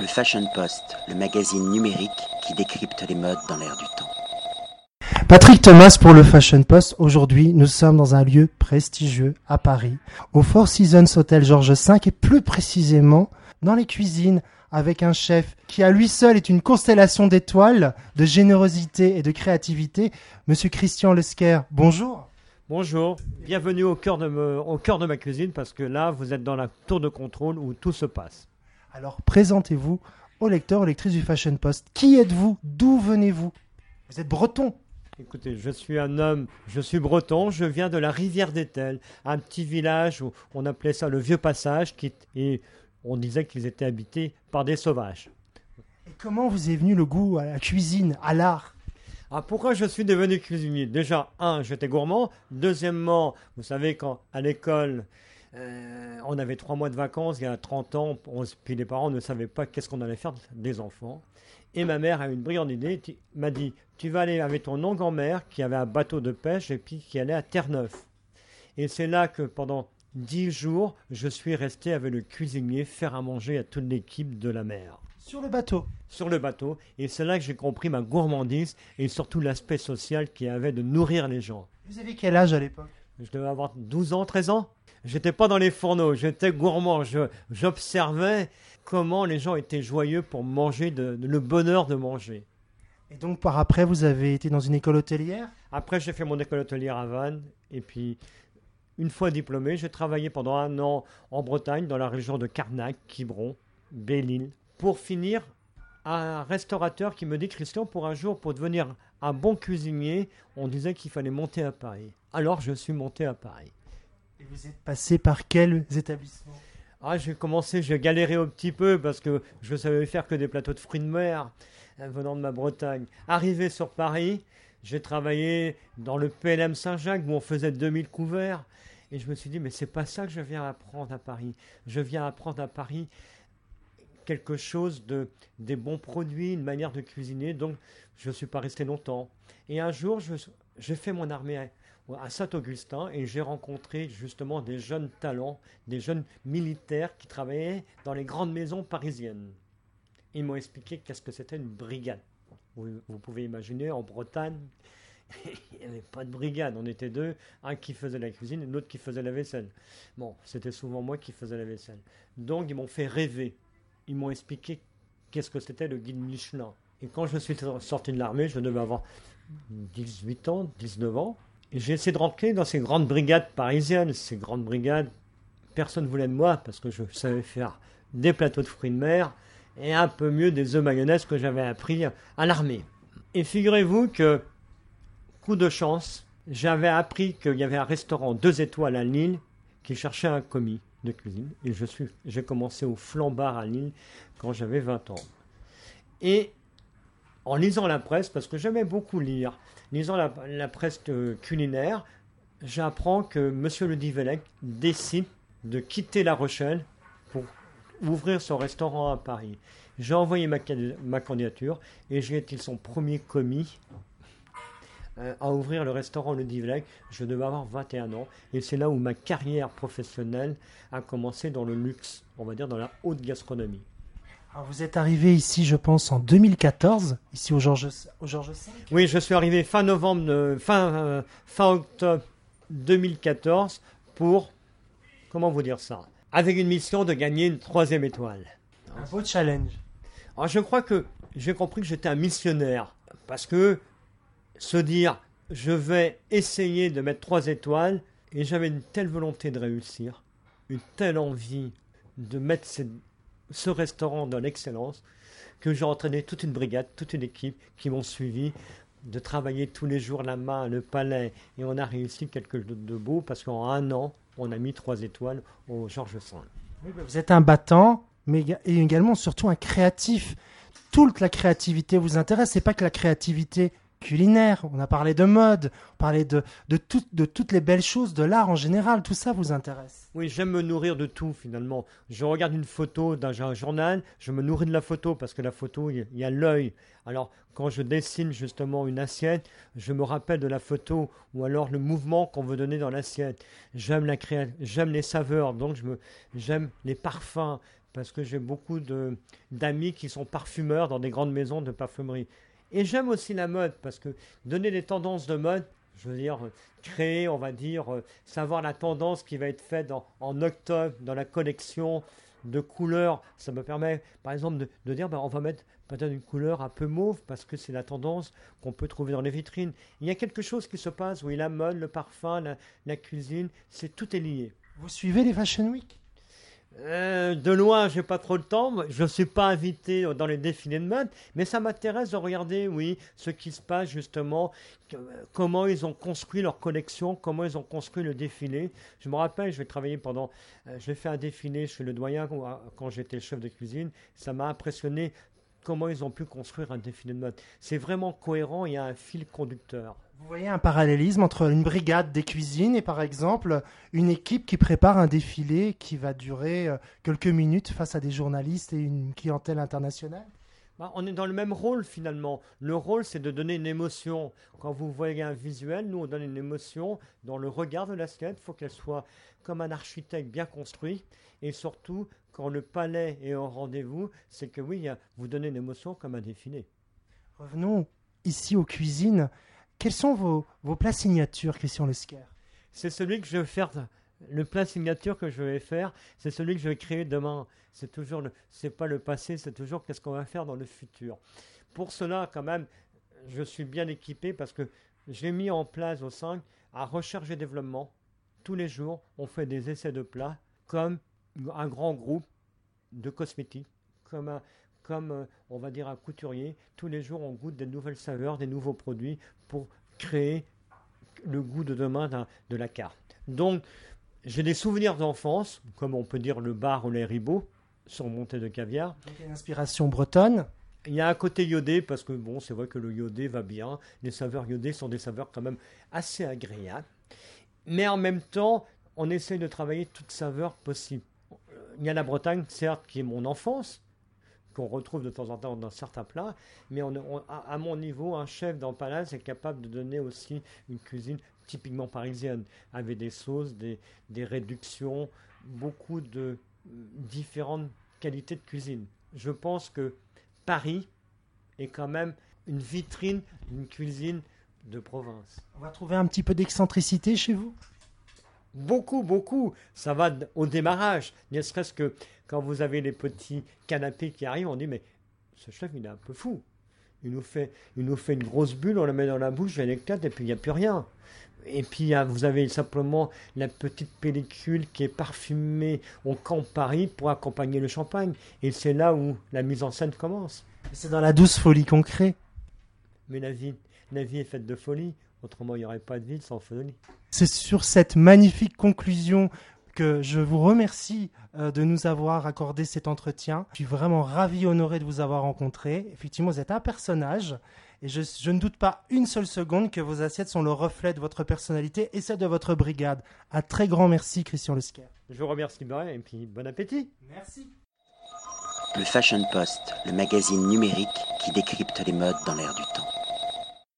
Le Fashion Post, le magazine numérique qui décrypte les modes dans l'air du temps. Patrick Thomas pour le Fashion Post. Aujourd'hui, nous sommes dans un lieu prestigieux à Paris, au Four Seasons Hotel Georges V et plus précisément dans les cuisines avec un chef qui à lui seul est une constellation d'étoiles, de générosité et de créativité. Monsieur Christian Lesquer, bonjour. Bonjour, bienvenue au cœur, de me- au cœur de ma cuisine parce que là, vous êtes dans la tour de contrôle où tout se passe. Alors présentez-vous aux lecteurs, aux lectrices du Fashion Post. Qui êtes-vous? D'où venez-vous? Vous êtes breton. Écoutez, je suis un homme, je suis breton, je viens de la rivière d'Etel, un petit village où on appelait ça le Vieux Passage, qui, et on disait qu'ils étaient habités par des sauvages. Et comment vous est venu le goût à la cuisine, à l'art? Ah, pourquoi je suis devenu cuisinier? Déjà, un, j'étais gourmand. Deuxièmement, vous savez, quand à l'école, euh, on avait trois mois de vacances, il y a 30 ans, on- puis les parents ne savaient pas qu'est-ce qu'on allait faire des enfants. Et ma mère a eu une brillante idée, m'a dit, tu vas aller avec ton oncle en mer qui avait un bateau de pêche et puis qui allait à Terre-Neuve. Et c'est là que pendant dix jours, je suis resté avec le cuisinier faire à manger à toute l'équipe de la mer Sur le bateau. sur le bateau. Et c'est là que j'ai compris ma gourmandise et surtout l'aspect social qu'il y avait de nourrir les gens. Vous avez quel âge à l'époque? Je devais avoir 12 ans, 13 ans. J'étais pas dans les fourneaux, j'étais gourmand. J'observais comment les gens étaient joyeux pour manger, de, de- le bonheur de manger. Et donc par après, vous avez été dans une école hôtelière? Après, j'ai fait mon école hôtelière à Vannes. Et puis, une fois diplômé, j'ai travaillé pendant un an en Bretagne, dans la région de Carnac, Quiberon, Belle-Île. Pour finir, un restaurateur qui me dit Christian, pour un jour, pour devenir un bon cuisinier, on disait qu'il fallait monter à Paris. Alors, je suis monté à Paris. Et vous êtes passé par quels établissements? Ah, j'ai commencé, j'ai galéré un petit peu parce que je savais faire que des plateaux de fruits de mer euh, venant de ma Bretagne. Arrivé sur Paris, j'ai travaillé dans le PLM Saint-Jacques où on faisait 2000 couverts. Et je me suis dit, mais c'est pas ça que je viens apprendre à Paris. Je viens apprendre à Paris quelque chose de des bons produits, une manière de cuisiner. Donc, je ne suis pas resté longtemps. Et un jour, j'ai fait mon armée à, à Saint-Augustin et j'ai rencontré justement des jeunes talents, des jeunes militaires qui travaillaient dans les grandes maisons parisiennes. Ils m'ont expliqué qu'est-ce que c'était une brigade. Vous, vous pouvez imaginer, en Bretagne, il n'y avait pas de brigade. On était deux, un qui faisait la cuisine et l'autre qui faisait la vaisselle. Bon, c'était souvent moi qui faisais la vaisselle. Donc, ils m'ont fait rêver. Ils m'ont expliqué qu'est-ce que c'était le guide Michelin. Et quand je suis sorti de l'armée, je devais avoir 18 ans, 19 ans. Et j'ai essayé de rentrer dans ces grandes brigades parisiennes. Ces grandes brigades, personne ne voulait de moi parce que je savais faire des plateaux de fruits de mer et un peu mieux des œufs mayonnaise que j'avais appris à l'armée. Et figurez-vous que, coup de chance, j'avais appris qu'il y avait un restaurant deux étoiles à Lille qui cherchait un commis de cuisine. Et je suis, j'ai commencé au flambard à Lille quand j'avais 20 ans. Et en lisant la presse, parce que j'aimais beaucoup lire, lisant la, presse euh, culinaire, j'apprends que M. Le Divelec décide de quitter La Rochelle pour ouvrir son restaurant à Paris. J'ai envoyé ma, ma candidature et j'ai été son premier commis à ouvrir le restaurant Le Divelec. Je devais avoir 21 ans et c'est là où ma carrière professionnelle a commencé dans le luxe, on va dire dans la haute gastronomie. Alors vous êtes arrivé ici, je pense, en 2014, ici au Georges, au Georges V? Oui, je suis arrivé fin novembre, euh, fin, euh, fin octobre 2014 pour, comment vous dire ça, avec une mission de gagner une troisième étoile. Un beau challenge. Alors je crois que j'ai compris que j'étais un missionnaire parce que se dire je vais essayer de mettre trois étoiles et j'avais une telle volonté de réussir, une telle envie de mettre ce, restaurant dans l'excellence que j'ai entraîné toute une brigade, toute une équipe qui m'ont suivi de travailler tous les jours la main, le palais et on a réussi quelque chose de beau parce qu'en un an on a mis trois étoiles au Georges. Oui, bah, vous êtes un battant, mais également surtout un créatif. Toute la créativité vous intéresse. C'est pas que la créativité culinaire. On a parlé de mode, on parlait de, de, de toutes les belles choses, de l'art en général. Tout ça vous intéresse? Oui, j'aime me nourrir de tout finalement. Je regarde une photo d'un un journal, je me nourris de la photo parce que la photo, il y a- l'œil. Alors, quand je dessine justement une assiette, je me rappelle de la photo ou alors le mouvement qu'on veut donner dans l'assiette. J'aime la créa- j'aime les saveurs, donc me, j'aime les parfums. parce que j'ai beaucoup d'amis qui sont parfumeurs dans des grandes maisons de parfumerie. Et j'aime aussi la mode, parce que donner des tendances de mode, je veux dire, euh, créer, on va dire, euh, savoir la tendance qui va être faite en, octobre dans la collection de couleurs, ça me permet, par exemple, de, de dire, ben, on va mettre peut-être une couleur un peu mauve, parce que c'est la tendance qu'on peut trouver dans les vitrines. Il y a quelque chose qui se passe, oui, la mode, le parfum, la, la cuisine, c'est tout est lié. Vous suivez les Fashion Week? Euh, de loin, j'ai pas trop le temps. Je ne suis pas invité dans les défilés de mode, mais ça m'intéresse de regarder, oui, ce qui se passe justement, que- comment ils ont construit leur collection, comment ils ont construit le défilé. Je me rappelle, je vais travailler pendant, euh, j'ai fait un défilé chez le doyen quand, quand j'étais chef de cuisine. Ça m'a impressionné comment ils ont pu construire un défilé de mode. C'est vraiment cohérent, il y a un fil conducteur. Vous voyez un parallélisme entre une brigade des cuisines et par exemple une équipe qui prépare un défilé qui va durer euh, quelques minutes face à des journalistes et une clientèle internationale? Bah, on est dans le même rôle finalement. Le rôle, c'est de donner une émotion. Quand vous voyez un visuel, nous, on donne une émotion dans le regard de l'assiette. Il faut qu'elle soit comme un architecte bien construit. Et surtout, quand le palais est au rendez-vous, c'est que oui, vous donnez une émotion comme un défilé. Revenons ici aux cuisines. Quels sont vos, vos plats signatures, Christian Lesquer C'est celui que je vais faire. Le plat signature que je vais faire, c'est celui que je vais créer demain. C'est toujours c'est pas le passé, c'est toujours qu'est-ce qu'on va faire dans le futur. Pour cela, quand même, je suis bien équipé parce que j'ai mis en place au 5 à recherche et développement. Tous les jours, on fait des essais de plats comme un grand groupe de cosmétiques, comme un, comme euh, on va dire un couturier. Tous les jours, on goûte des nouvelles saveurs, des nouveaux produits pour créer le goût de demain de la carte. Donc, j'ai des souvenirs d'enfance, comme on peut dire le bar ou les ribots, surmontés de caviar. Donc, il y a une inspiration bretonne. Il y a un côté iodé, parce que bon, c'est vrai que le iodé va bien. Les saveurs iodées sont des saveurs quand même assez agréables. Mais en même temps, on essaie de travailler toutes saveurs possibles. Il y a la Bretagne, certes, qui est mon enfance, qu'on retrouve de temps en temps dans certains plats, mais à, mon niveau, un chef dans est capable de donner aussi une cuisine typiquement parisienne, avec des sauces, des, des réductions, beaucoup de euh, différentes qualités de cuisine. Je pense que Paris est quand même une vitrine d'une cuisine de province. On va trouver un petit peu d'excentricité chez vous? Beaucoup, beaucoup. Ça va au démarrage. Ne serait-ce que quand vous avez les petits canapés qui arrivent, on dit mais ce chef il est un peu fou. Il nous fait, il nous fait une grosse bulle, on la met dans la bouche, elle éclate et puis il n'y a plus rien. Et puis vous avez simplement la petite pellicule qui est parfumée au camp Paris pour accompagner le champagne. Et c'est là où la mise en scène commence. C'est dans la douce folie qu'on crée. Mais la vie, la vie est faite de folie. Autrement, il n'y aurait pas de vie sans folie. C'est sur cette magnifique conclusion que je vous remercie euh, de nous avoir accordé cet entretien. Je suis vraiment ravi, honoré de vous avoir rencontré. Effectivement, vous êtes un personnage et je, je ne doute pas une seule seconde que vos assiettes sont le reflet de votre personnalité et celle de votre brigade. Un très grand merci, Christian Lesquer. Je vous remercie bien et puis bon appétit. Merci. Le Fashion Post, le magazine numérique qui décrypte les modes dans l'air du temps.